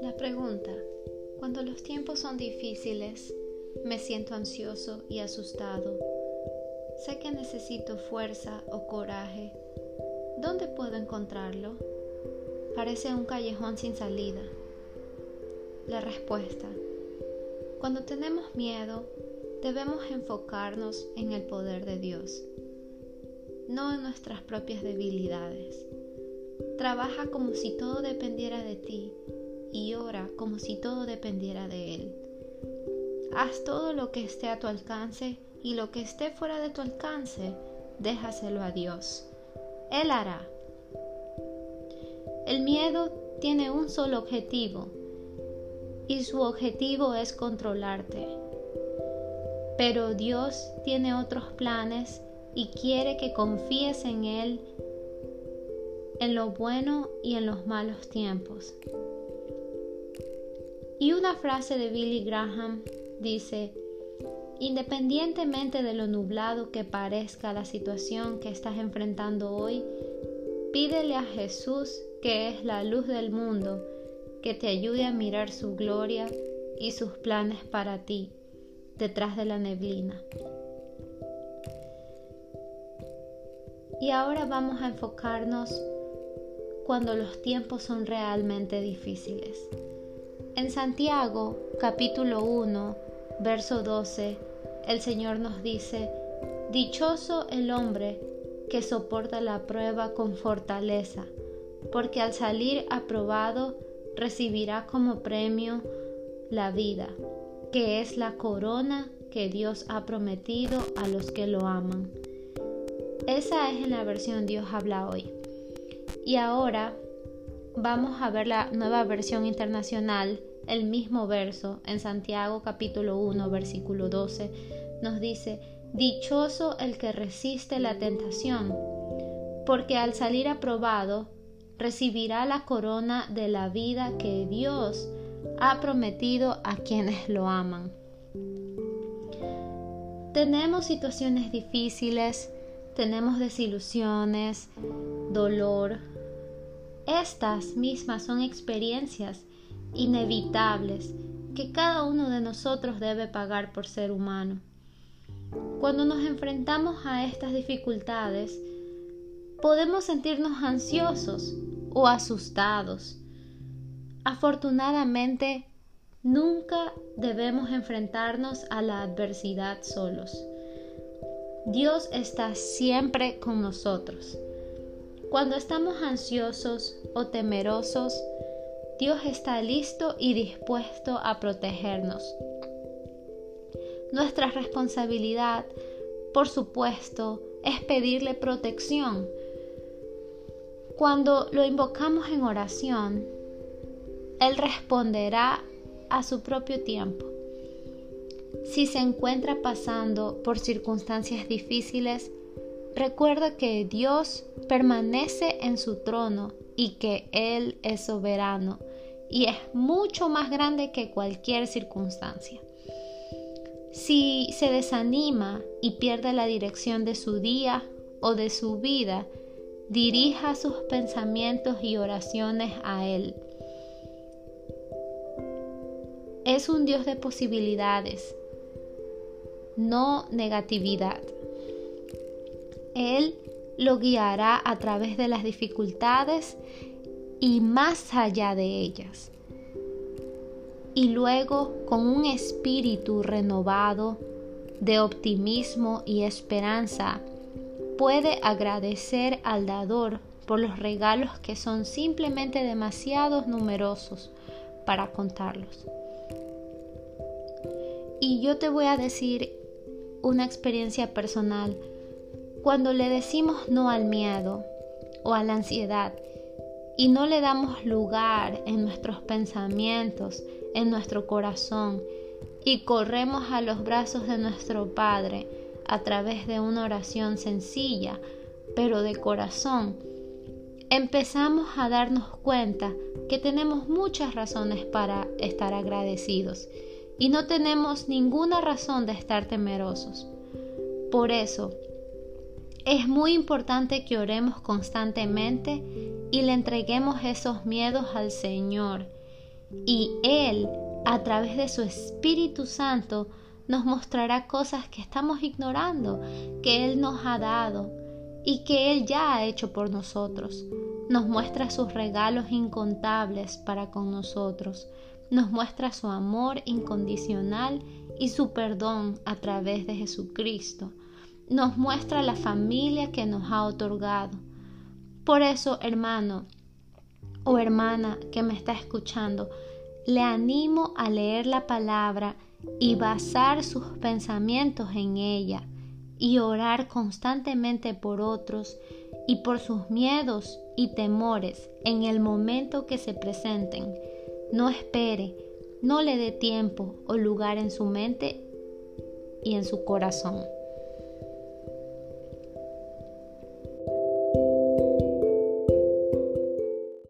La pregunta, cuando los tiempos son difíciles, me siento ansioso y asustado. Sé que necesito fuerza o coraje. ¿Dónde puedo encontrarlo? Parece un callejón sin salida. La respuesta. Cuando tenemos miedo, debemos enfocarnos en el poder de Dios, no en nuestras propias debilidades. Trabaja como si todo dependiera de ti y ora como si todo dependiera de Él. Haz todo lo que esté a tu alcance y lo que esté fuera de tu alcance, déjaselo a Dios. Él hará. El miedo tiene un solo objetivo y su objetivo es controlarte. Pero Dios tiene otros planes y quiere que confíes en Él en lo bueno y en los malos tiempos. Y una frase de Billy Graham dice, independientemente de lo nublado que parezca la situación que estás enfrentando hoy, pídele a Jesús, que es la luz del mundo, que te ayude a mirar su gloria y sus planes para ti detrás de la neblina. Y ahora vamos a enfocarnos cuando los tiempos son realmente difíciles. En Santiago capítulo 1, verso 12, el Señor nos dice, Dichoso el hombre que soporta la prueba con fortaleza, porque al salir aprobado recibirá como premio la vida, que es la corona que Dios ha prometido a los que lo aman. Esa es en la versión Dios habla hoy. Y ahora vamos a ver la nueva versión internacional, el mismo verso en Santiago capítulo 1 versículo 12 nos dice, Dichoso el que resiste la tentación, porque al salir aprobado recibirá la corona de la vida que Dios ha prometido a quienes lo aman. Tenemos situaciones difíciles, tenemos desilusiones, dolor. Estas mismas son experiencias inevitables que cada uno de nosotros debe pagar por ser humano. Cuando nos enfrentamos a estas dificultades, podemos sentirnos ansiosos o asustados. Afortunadamente, nunca debemos enfrentarnos a la adversidad solos. Dios está siempre con nosotros. Cuando estamos ansiosos o temerosos, Dios está listo y dispuesto a protegernos. Nuestra responsabilidad, por supuesto, es pedirle protección cuando lo invocamos en oración, Él responderá a su propio tiempo. Si se encuentra pasando por circunstancias difíciles, recuerda que Dios permanece en su trono y que Él es soberano y es mucho más grande que cualquier circunstancia. Si se desanima y pierde la dirección de su día o de su vida, dirija sus pensamientos y oraciones a Él. Es un Dios de posibilidades, no negatividad. Él lo guiará a través de las dificultades y más allá de ellas. Y luego, con un espíritu renovado de optimismo y esperanza, puede agradecer al dador por los regalos que son simplemente demasiados numerosos para contarlos. Y yo te voy a decir una experiencia personal. Cuando le decimos no al miedo o a la ansiedad y no le damos lugar en nuestros pensamientos, en nuestro corazón, y corremos a los brazos de nuestro Padre, a través de una oración sencilla, pero de corazón, empezamos a darnos cuenta que tenemos muchas razones para estar agradecidos y no tenemos ninguna razón de estar temerosos. Por eso, Es muy importante que oremos constantemente y le entreguemos esos miedos al Señor. Y Él, a través de su Espíritu Santo, nos mostrará cosas que estamos ignorando, que Él nos ha dado y que Él ya ha hecho por nosotros. Nos muestra sus regalos incontables para con nosotros. Nos muestra su amor incondicional y su perdón a través de Jesucristo nos muestra la familia que nos ha otorgado. Por eso, hermano o hermana que me está escuchando, le animo a leer la palabra y basar sus pensamientos en ella y orar constantemente por otros y por sus miedos y temores en el momento que se presenten. No espere, no le dé tiempo o lugar en su mente y en su corazón.